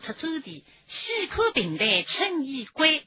出州的溪口平台春意归。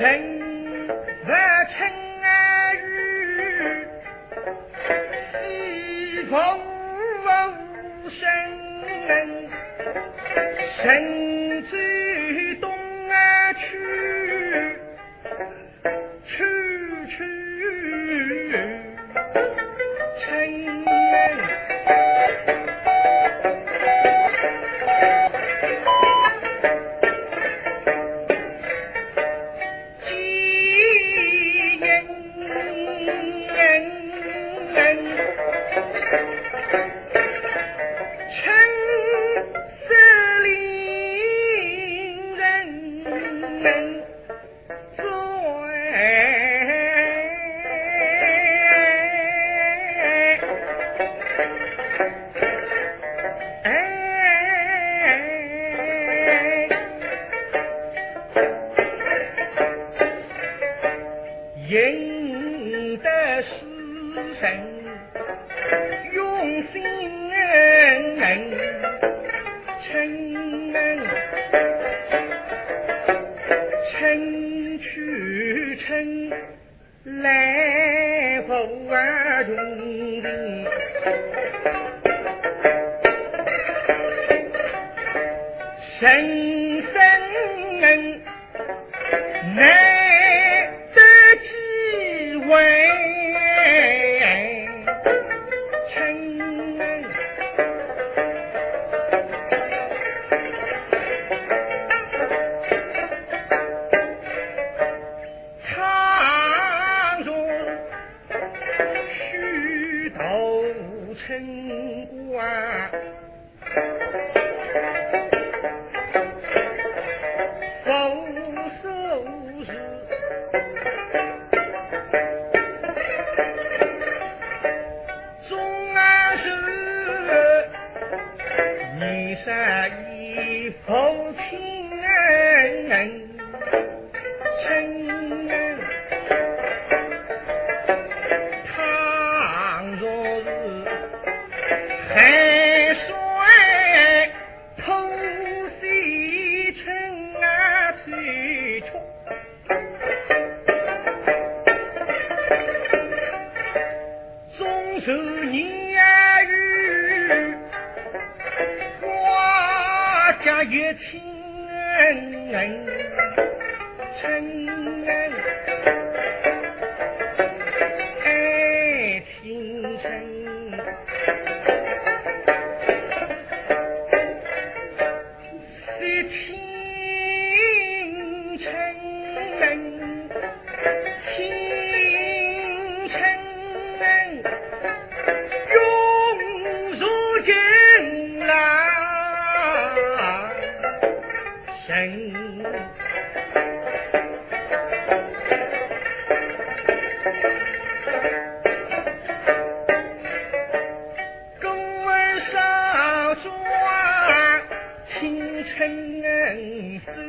人不轻遇，西风。宫儿上主，青春。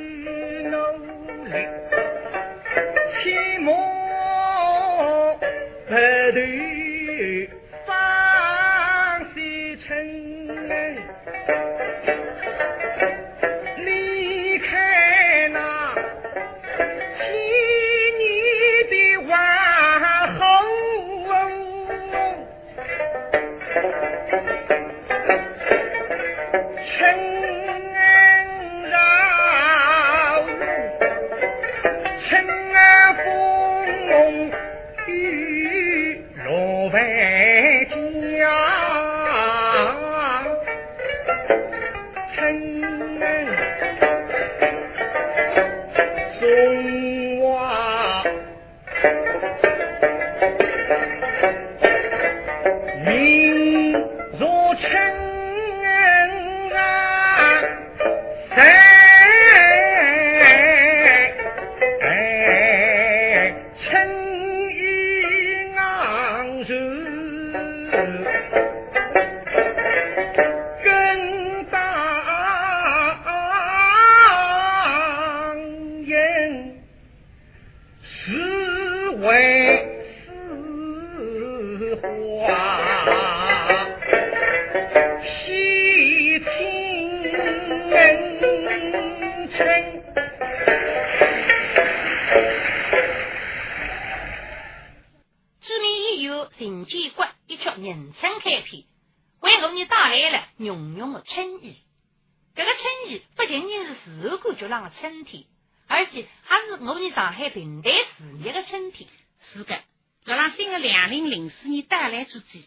上的春天，而且还是我们上海平台事业的春天。是的，在让新的两零零四年到来之际，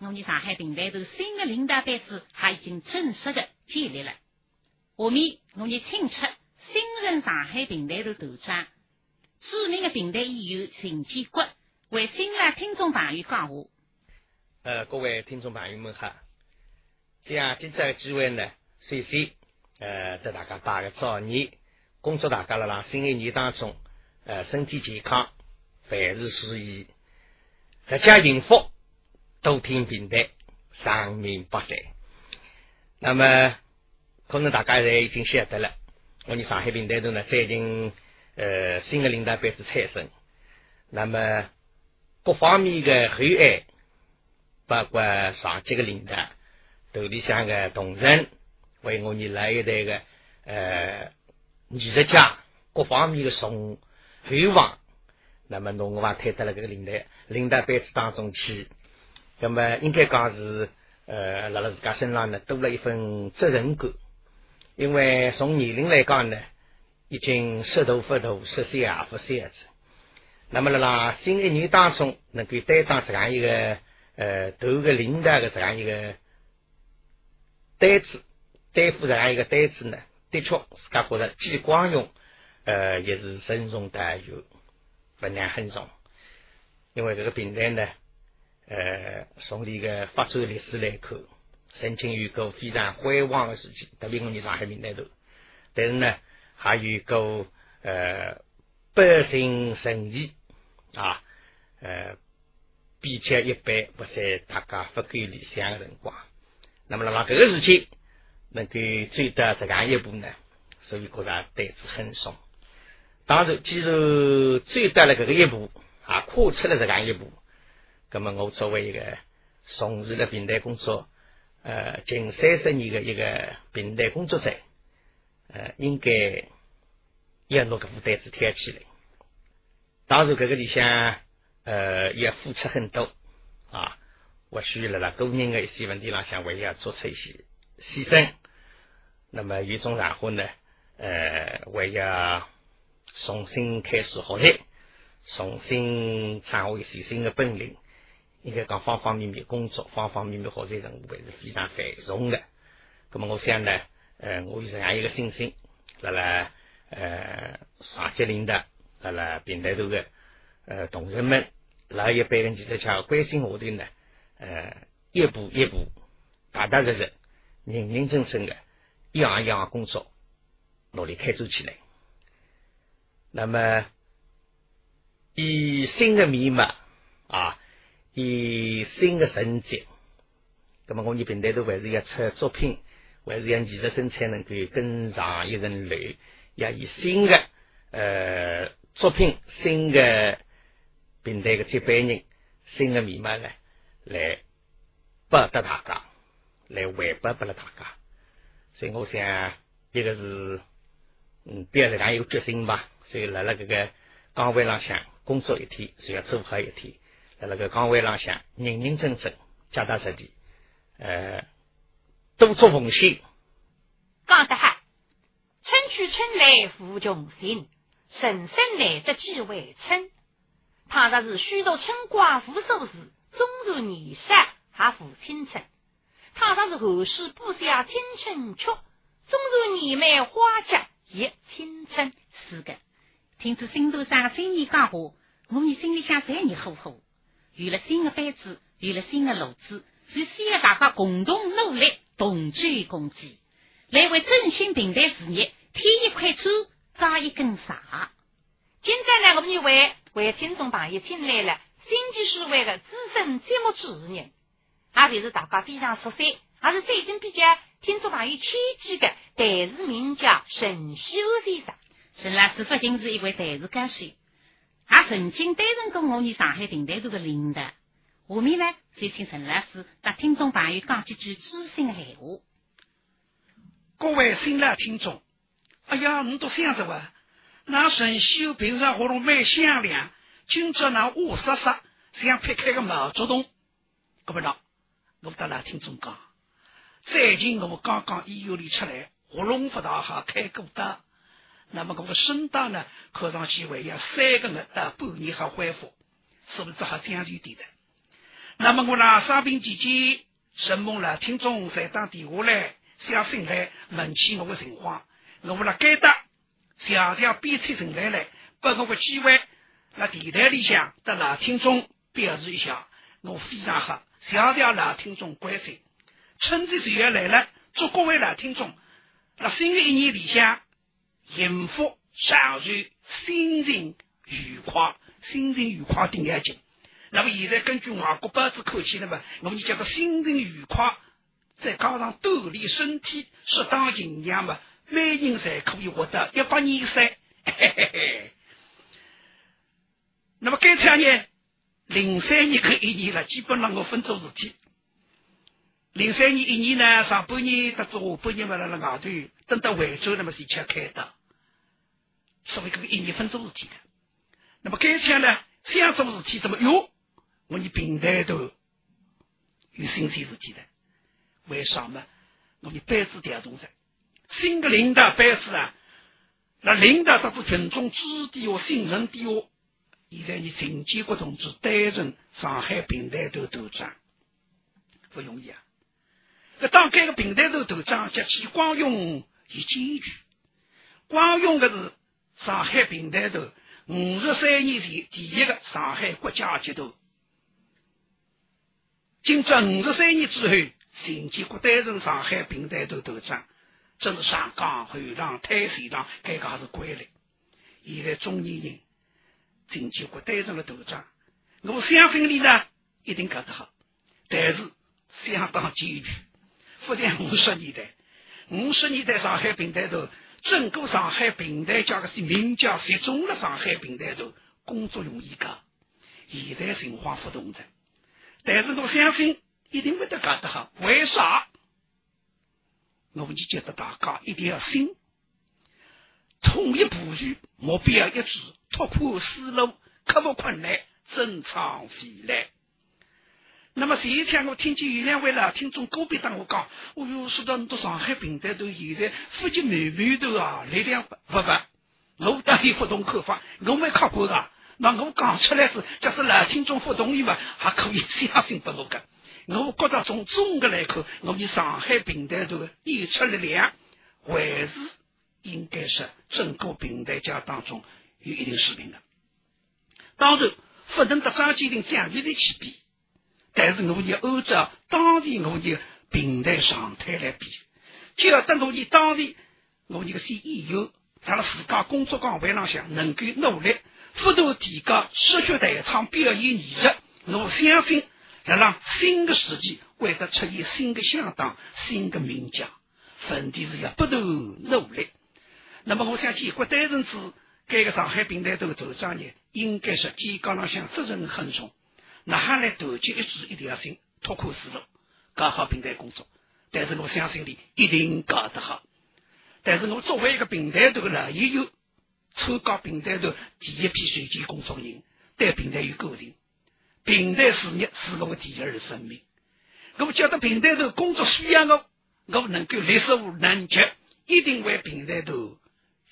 我们上海平台头新的领导班子还已经正式的建立了。下面我们请出新任上海平台头头长，著名的平台演员陈建国，为新来听众朋友讲话。呃，各位听众朋友们哈！这样今朝机会呢，首先呃，给大家拜个早年，恭祝大家了啦，新一年当中呃，身体健康，凡事如意，阖家幸福，多听平台，长命百岁。那么，可能大家也已经晓得了，我们上海平台头呢，最近呃，新的领导班子产生，那么各方面的厚爱。包括上级的领导、头里向的同仁，为我们来一代的呃艺术家各方面的送厚望，那么侬我还推到了这个领导领导班子当中去，那么应该讲是呃，辣辣自家身上呢多了一份责任感，因为从年龄来讲呢，已经十大不大，十岁也不岁子，那么辣辣新一年当中能够担当这样一个。呃，头个领导的这样一个担子，担负这样一个单子呢，的确自家觉得既光荣，呃，也是任重大有，分量很重。因为这个平台呢，呃，从这个发展历史来看，曾经有过非常辉煌的事情，特别我们上海平台头，但是呢，还有过呃百姓顺意啊，呃。比较一般，不在大家不够理想的辰光。那么，那么这个事情能够走到这样一步呢？所以，觉得担子很重。当然，既然走到了这个一步，啊，跨出了这样一步，那么我作为一个从事了平台工作呃近三十年的一个平台工作者，呃，应该要拿这副担子挑起来。当然，这个里向。呃，也付出很多啊！我需要了个人的一些问题上，我也要做出一些牺牲。那么，有种然后呢，呃，我要重新开始学习，重新掌握一些新的本领。应该讲方方面面工作，方方面面学习任务还是非常繁重的。那么，我想呢，呃，我有这样一个信心，来来，呃，上级领导，来来平台头的呃同仁们。老一般人其实讲关心我的呢，呃，一步一步，踏踏实实，认认真真的，一行一行工作，努力开展起来。那么，以新的面貌啊，以新的成绩，那么我们平台都还是要出作品，还是让艺术生产能够跟上一层楼，要以新的呃作品，新的。平台的接班人，新的面貌呢，来报答大家，来回报给了大家。所以我想，一个是嗯，表示讲有决心吧。所以，来了这个岗位上向工作一天，是要做好一天。在那个岗位上向认认真真、脚踏实地，呃，多做奉献。讲得好，春去春来无穷尽，人生来得几回春。倘若是许多春光无收时，终如年少还负青春；倘若是后世播下青春曲，终如年迈花甲也青春。是的，听着新头上新年讲话，我们心里想再热乎乎。有了新的班子，有了新的路子，是需要大家共同努力，同舟共济，来为振兴平台事业添一块砖，扎一根沙。现在呢，我们为为听众朋友请来了新技术会的资深节目主持人，也就是大家非常熟悉，也是最近比较听众朋友亲近的台视名家沈修先生。沈老师不仅是一位台视歌手，也曾经担任过我们上海平台团的领导。下面呢，就请陈老师给听众朋友讲几句知心的闲话。各位新来听众，哎呀，你都想着哇？那陈秀平常活动蛮响亮，今朝那乌杀杀，像劈开个毛竹筒。各位老，我得来听众讲，最近我刚刚医院里出来，喉咙不大好，开过刀。那么我的声带呢，看上去还要三个月到半年好恢复，是不是好这样就对的？那么我那生病期间，什么了？听众在打电话来，想进来问起我的情况，我为了该得小条鞭策进来了，把我个机会，那电台里向的老听众表示一下，我非常好，小条老听众关心，春节就要来了，祝各位老听众，那新的一年里向幸福长寿，心情愉快，心情愉快顶要紧。那么现在根据外国报纸看起来嘛，我们叫做心情愉快，再加上锻炼身体，适当营养嘛，每人才可以活得一百二岁。那么该产呢，零三年跟一年了，基本上我分做事体。零三年一年呢，上半年到下半年嘛，辣辣外头等到惠州那么是吃开的，所以这个一年分做事体的。那么该产呢，想做事体怎么哟？我你平台都有新鲜事体的，为啥么？我你班子调动着，新的领导班子啊，那领导他是群众支持我、信任的哦。现在你陈建国同志担任上海平台头头长，不容易啊！那当这个平台头头长叫齐光荣与艰巨，光荣的是上海平台头五十三年前第一个上海国家级头。经过五十三年之后，陈建国担任上海平台头头长，真是上岗后浪太水浪，该个还是归来。现在中年人，陈建国担任了头长，我相信你呢一定搞得好。但是相当艰巨，不但五十年代，五十年代上海平台头，整个上海平台加个是名家集中了上海平台头，工作容易搞。现在情况不同着。但是我相信一定会得搞得好，为啥？我们就觉得大家一定要信，统一布局，目标一致，拓宽思路，克服困难，增长未来。那么前一天我听见有两位老听众个别跟我讲，哦哟，说到你到上海平台都现在福建满满头啊，力量不不不，我当然不同看法，我没看过的。那我讲出来是，假使老听众不同意嘛，还可以相信不我个。我觉得从总的来看，我们上海平台头演出力量，还是应该是整个平台家当中有一定水平的。当然，不能和张建林这样的去比，但是我们要按照当地我们的平台状态来比，就要等我们当地我们这个些演员，他的自家工作岗位上能够努力。不断提高社区台场表演艺术，我相信要让新的世纪会得出现新的相当、新的名家。问题是要不断努力。那么，我想建国担任子这个上海平台头头张呢，应该是肩高上向责任很重。那还来团结一致，一定要先，拓宽思路，搞好平台工作。但是我相信你一定搞得好。但是我作为一个平台头的老演员。参加平台头第一批随机工作人，对平台有固定。平台事业是我的第二生命。我觉得平台头工作需要我，我能够力所能及，一定为平台头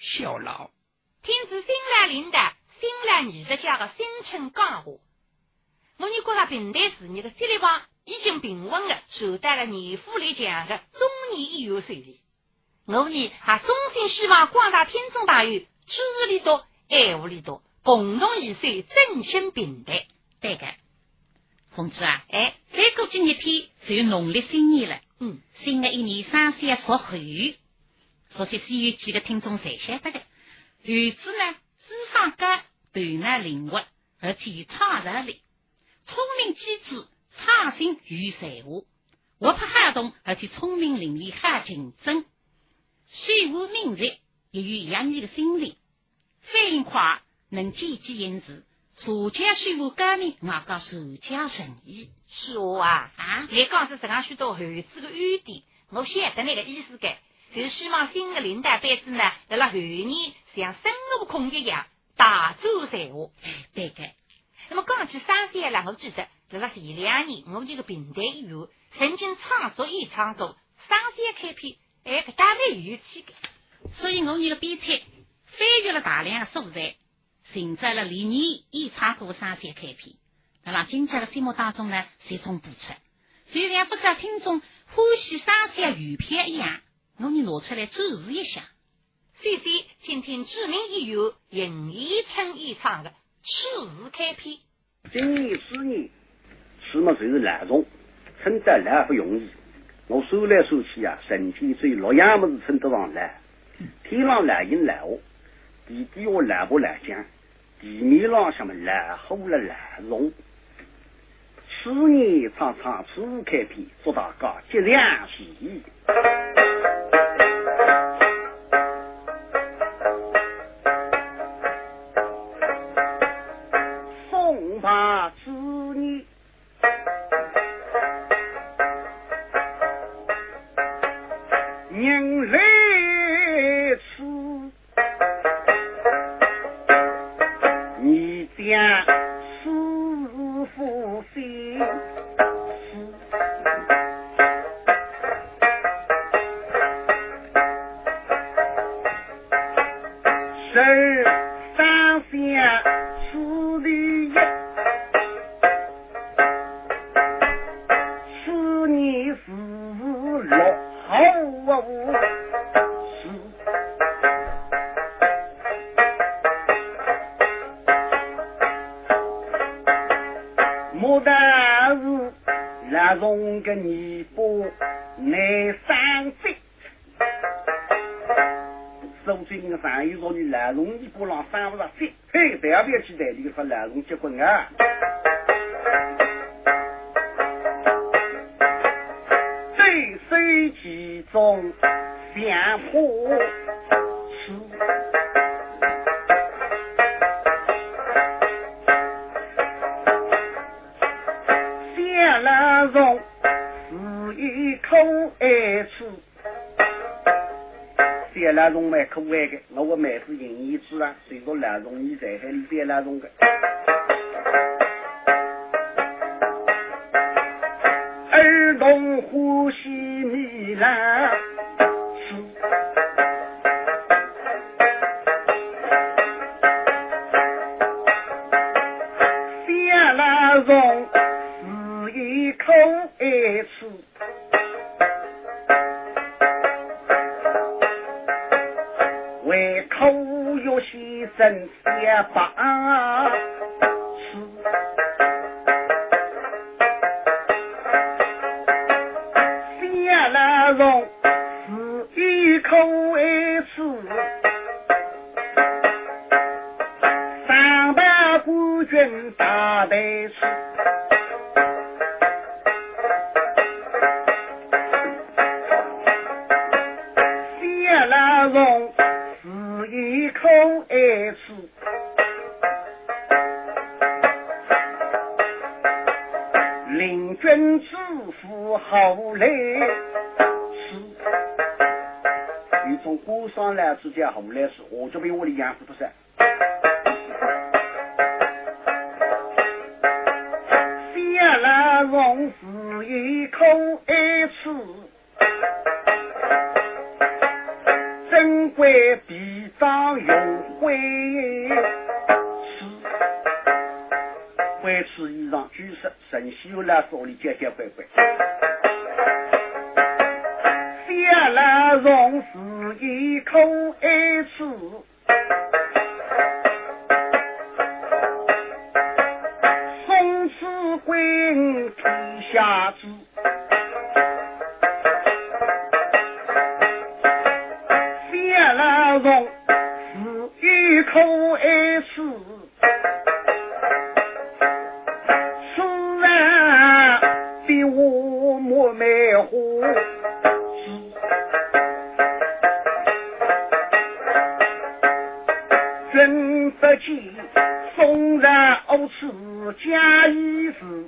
效劳。听自新来领导、新来艺术家的深情讲话，我你觉得平台事业的这力棒已经平稳的受到了年富力强的中年医院水平。我呢还衷心希望广大听众朋友。支持力多，爱护力多，共同一岁振兴平台。对的，同志啊，哎，再过几日天就农历新年了。嗯，新的一年上线说猴，说些西游记的听众才晓得的。猴子呢，智商高，头脑灵活，而且有创造力，聪明机智，创新与才华，活泼好动，而且聪明伶俐，好竞争，虚无敏锐。也有养你的心理，反应快，能见机行事，社家宣布革命，我讲社家仁义。是我啊啊！你讲是这样许多后子的优点，我晓得那个意思该，就是希望新的领导班子呢，在了后年像孙悟空一样大展才华。对的。那么讲起三三了，我记得在了前两年，我们这个平台医院曾经创作演唱过三三开篇，哎，个大概有气的。所以我这个编采翻阅了大量的素材，寻找了历年演唱过三三开篇。那让今朝的节目当中呢，集中播出。就像不知道听众欢喜三三原片一样，我们拿出来展示一下。首先，请听知名演员尹一春演唱的《赤日开篇》。今年四年，什么就是难种，称得来不容易。我数来数去啊，身体只有六样么子称得上来。天上来阴来雾，地底下来不来江，地面上什么来虎了来龙。此年唱唱初开篇，祝大家吉祥如意也把吃。谢兰荣是一口爱吃。三百孤军打得出，古上来之间后来是，我就被我的养父不是。谢兰荣是一口爱吃，珍贵臂章用会吃，会吃衣裳举手，神仙又来手里结结乖乖。真不见，送然二此家一事。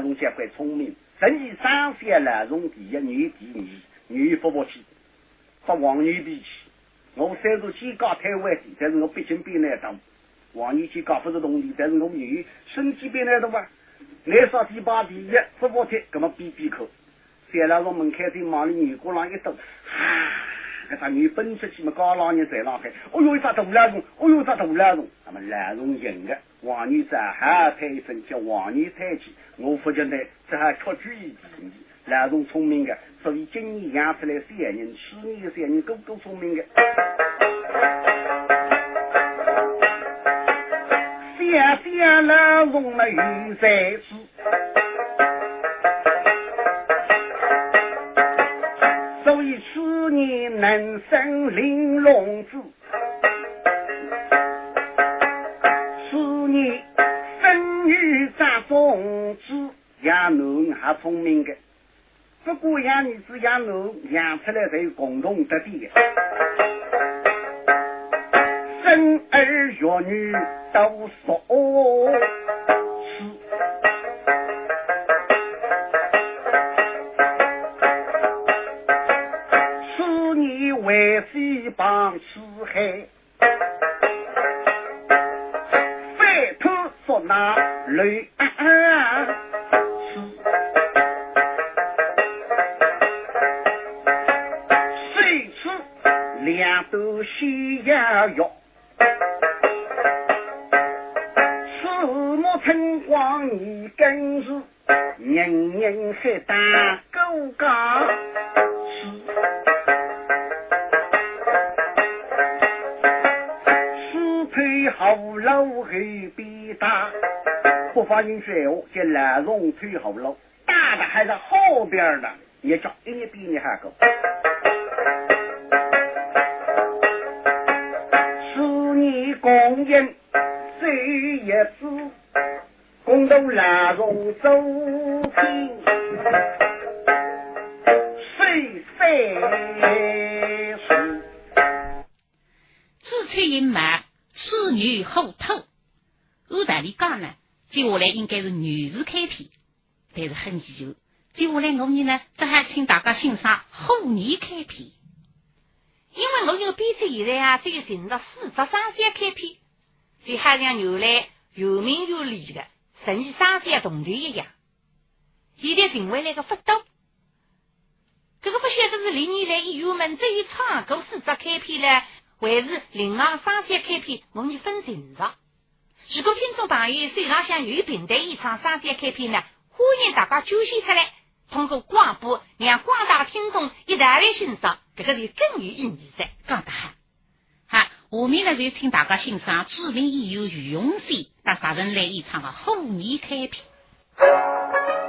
郎，是三兰荣结怪聪明，真以三三兰荣第一，女第二，女不服气，和王女比起，我虽然肩高太外地，但是我毕竟比那大。王女肩高不是同的，但是我女身体比那大嘛，男少第八第一，不服气，那么比比口。三兰荣门开的忙里女国郎一动，啊！那他女奔出去嘛，高老人在浪海，哦哟一只大蓝龙，哦哟一只大蓝龙，那么蓝龙赢的，王女在还抬一声叫王女抬起，我发觉呢，这还出主意的，蓝龙聪明的，所以今年养出来三人，去年三人都都聪明的，想想蓝龙嘛有才智。能生玲珑子，此年生女长种子，养奴还聪明的。不过养女子养奴养出来才有共同特点的。生儿育女都说。四后边的，也叫一比你还高。十年公营谁也知，公都蓝龙走平，谁谁是自吹隐瞒。侍女后头，按道理讲呢，接下来应该是女士开篇，但是很奇就，接下来我们呢，只好请大家欣赏后年开篇，因为我这个编辑现在啊，只有寻到四只三三开篇，就好像原来有名有理的神奇三三同队一样，现在成为了个不多，这个不晓得是历年来演员们这一唱过四只开篇呢。还是另外三三开篇，我们分寻着。如果听众朋友手上想有平台一场三三开篇呢，欢迎大家揪写出来，通过广播让广大听众一道来欣赏，这个是更有意义噻。讲得好，好，下面呢就请大家欣赏著名演员于永新那啥人来演唱的后年开篇。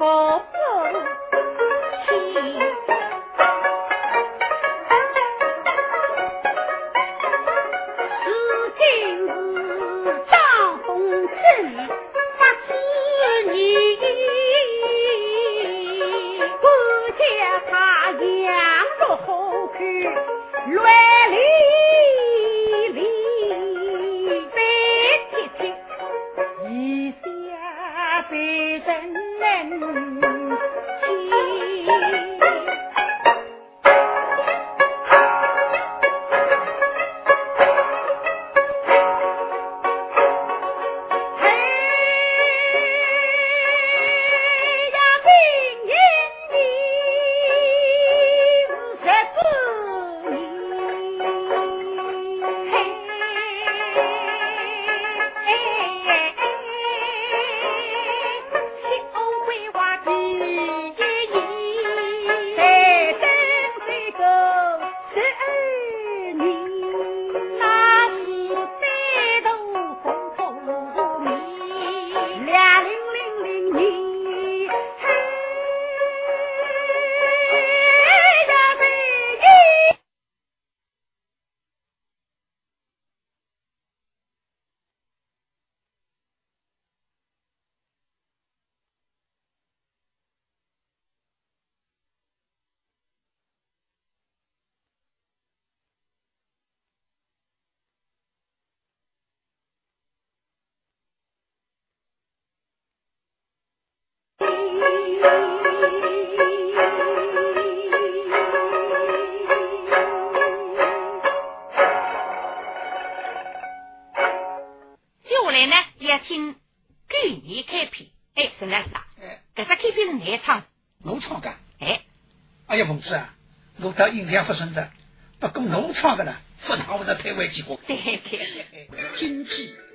こ。两发生的，不过农场的呢，不拿我的台湾机会。对对，经济。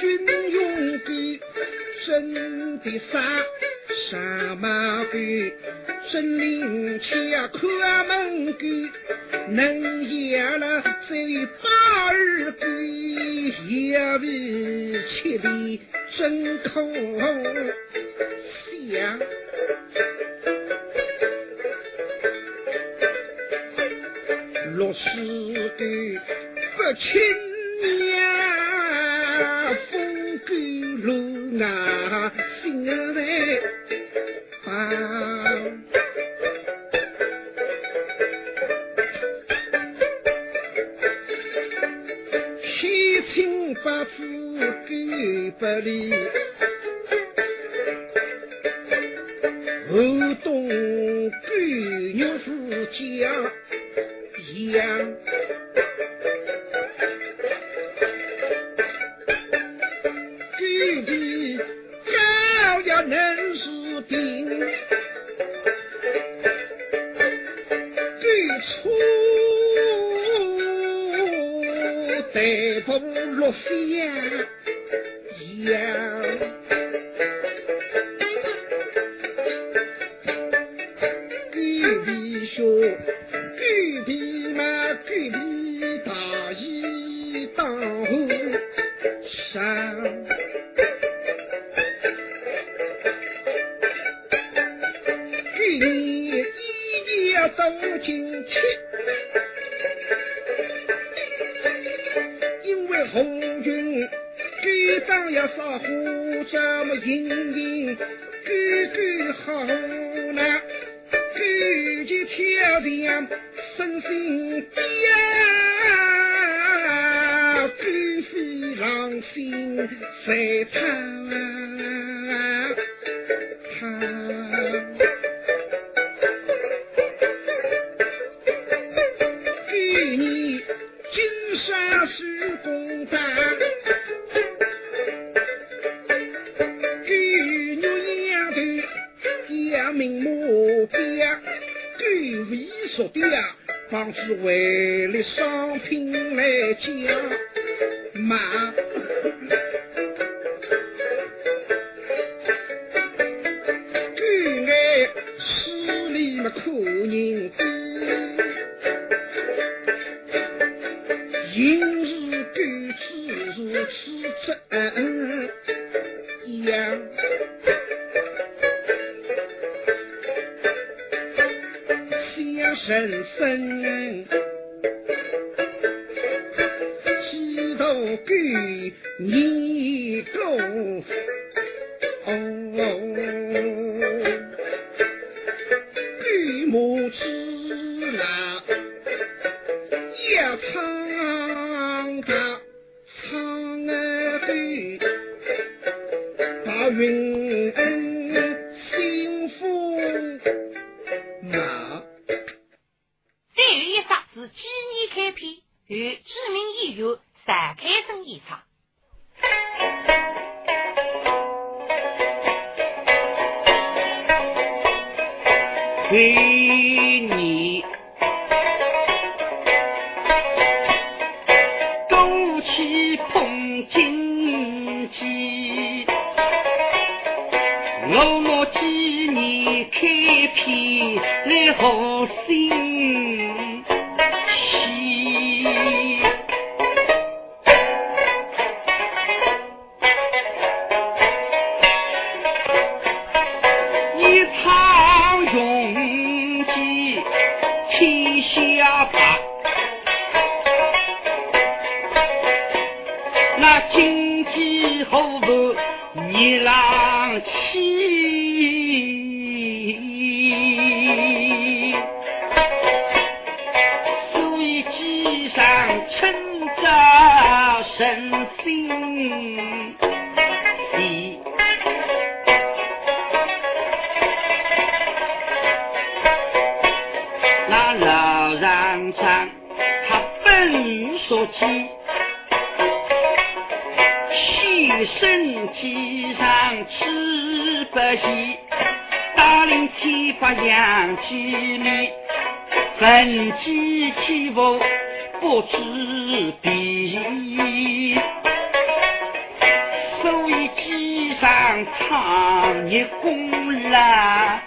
军用的，真的杀，杀马鬼，真灵气可，门鬼，能压了这巴八二鬼，一味七真空响。动进去，因为红军军长要杀虎，这么隐隐干干好呢，举起挑战身心彪，举起狼心谁唱？living 大领七八两几米，分机起伏不知彼，所以机上唱一功啦。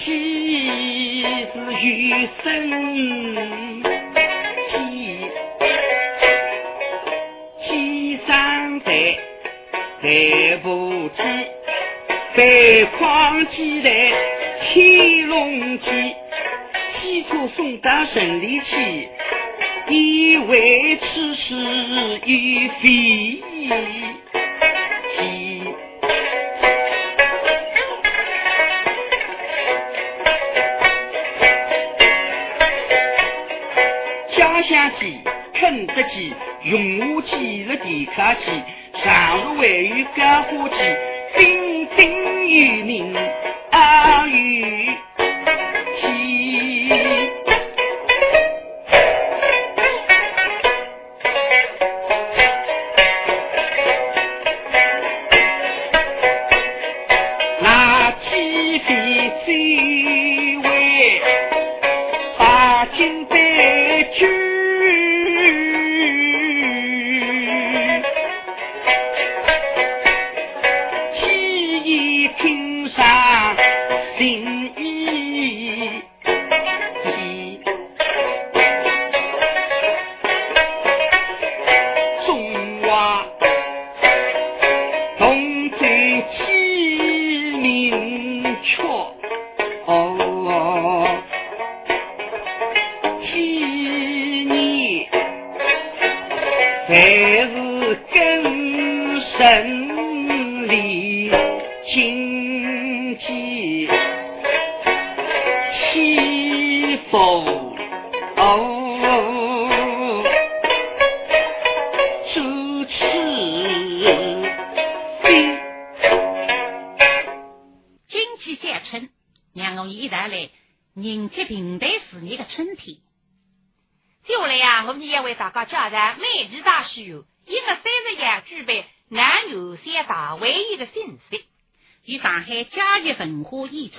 扬起是雨声鸡，鸡上台台不鸡，北框鸡来天龙鸡。西出送到城里去，以为此事与非和凡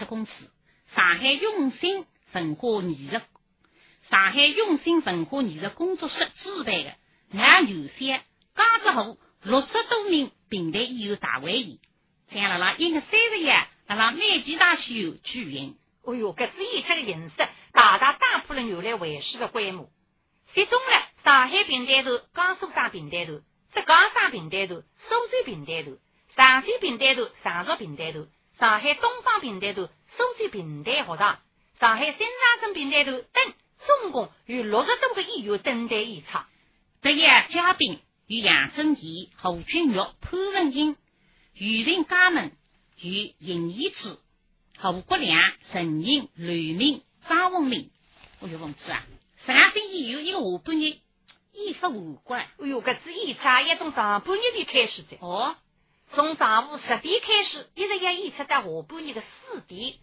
公司、上海永兴文化艺术、上海永兴文化艺术工作室主办的南邮县江浙沪六十多名平台艺术大会议，将辣辣一月三十日辣辣美籍大书有举行。哎哟，搿次演出的形式大大打破了原来会师的规模，集中了上海平台头、江苏省平台头、浙江省平台头、苏州平台头、上海平台头、上述平台头、上海东方平台头、苏州平台学堂、上海新长镇平台头等，总共有六十多个演员登台演出。这一嘉宾与杨正义、侯俊玉、潘文英、余林家门与尹义之、侯国良、陈英、吕明、张文明。哎呦，王子啊，上星期有一个下半日衣服无关。哎呦，搿次演出也从上半日就开始的。哦，从上午十点开始，一直要演出到下半日的四点，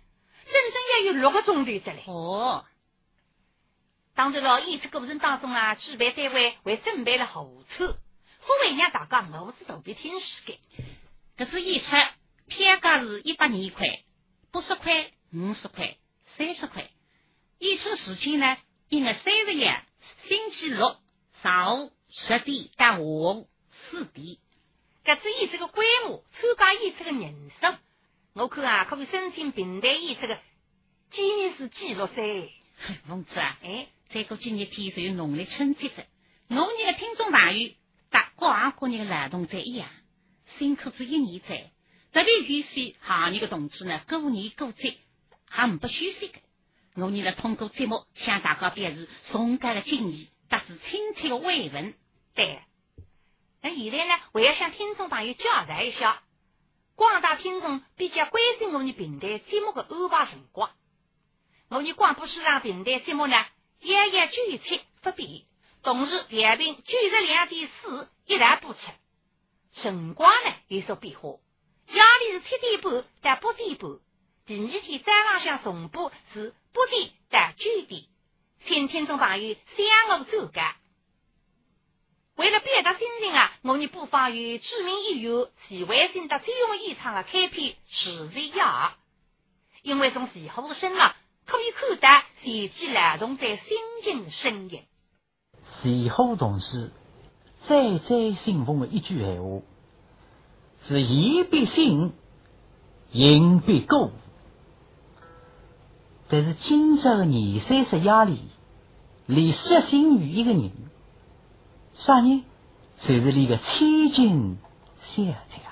整整要有六个钟头的嘞。哦，当然了，演出过程当中啊，举办单位还准备了候车，不会让大家目子头皮听时间。搿次演出票价是一百二块、八十块、五十块、三十块。演出时间呢，一月三十日星期六上午十点到下午四点。搿次演出个规模，参加演出个人数，我看啊，可以申请平台演出个吉尼斯纪录噻。凤子啊，哎，再过几日天就有农历春节了，我们的听众朋友，大各行各业的劳动者一样，辛苦这一年在，特别有些行业的同志呢，过年过节还唔不休息的。我呢，通过节目向大家表示崇高的敬意，达至亲切的慰问。对。那现在呢，我要向听众朋友交代一下，广大听众比较关心我们平台节目的安排辰光。我们广播市场平台节目呢，夜夜九七不变，同时调频九十两点四一台播出，辰光呢有所变化。夜里是七点半到八点半，第二天早朗向重播是八点到九点，请听众朋友相互转介。为了表达心情啊，我们播放由著名演员徐伟新的最后演唱的开篇《时日呀》，因为从徐虎身上可以看到前期劳动在心情声音。徐虎同志再再信奉的一句闲话是“言必信，行必果”。但是今朝的二三十夜里，连失信于一个人。啥人？就是那个千金小姐。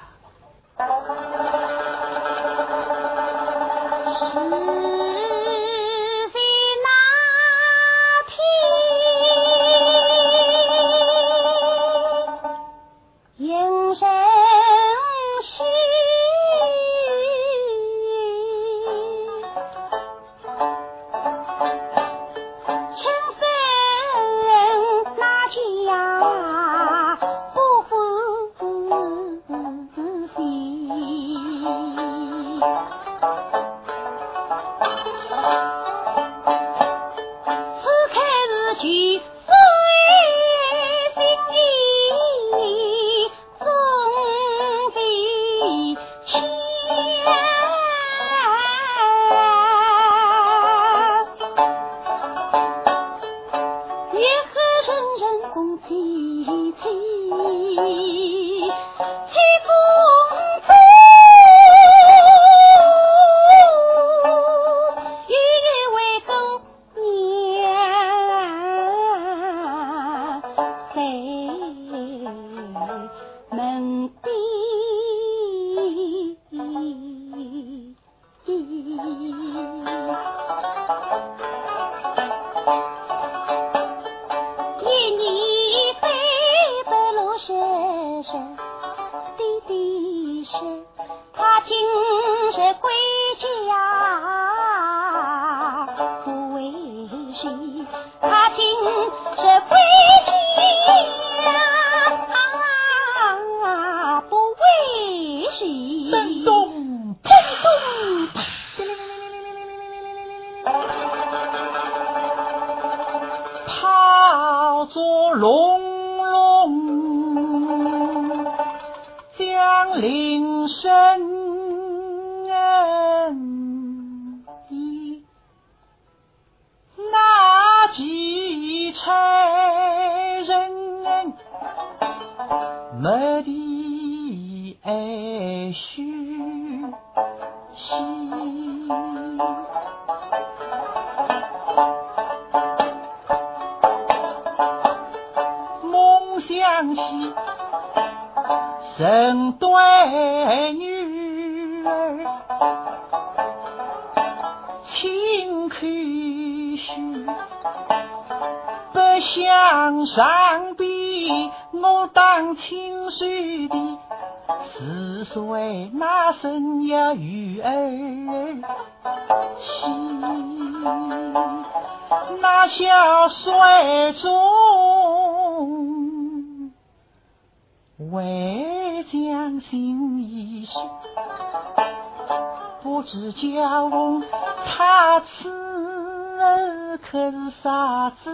为将心一事，不知叫他此刻是啥子？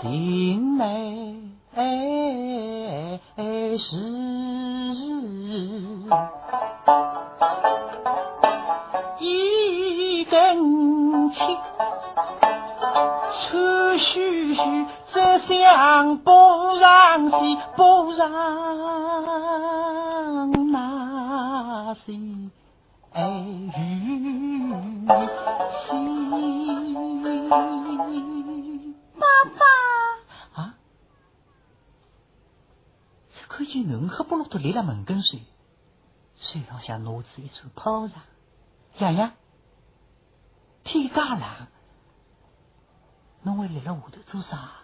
心内是都立了门跟水，水浪向拿子一处泡上。爷爷，天大冷，侬会立了下头做啥？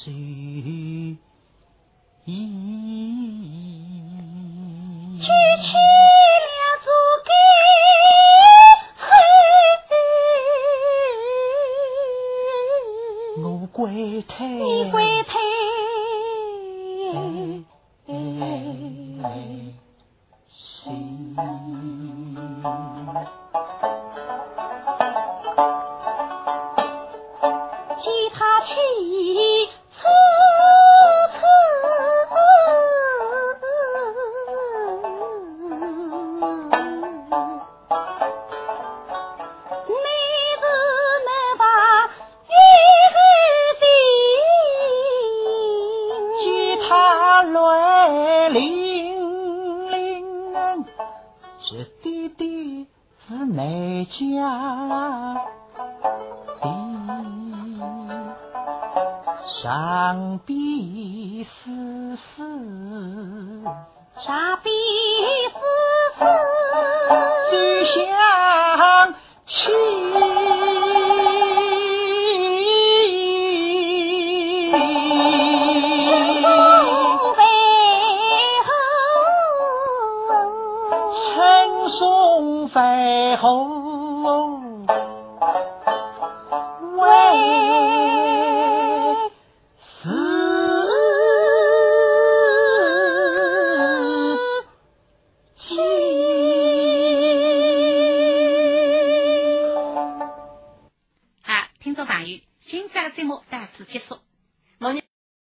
小水举起两座根，我跪退，你跪退。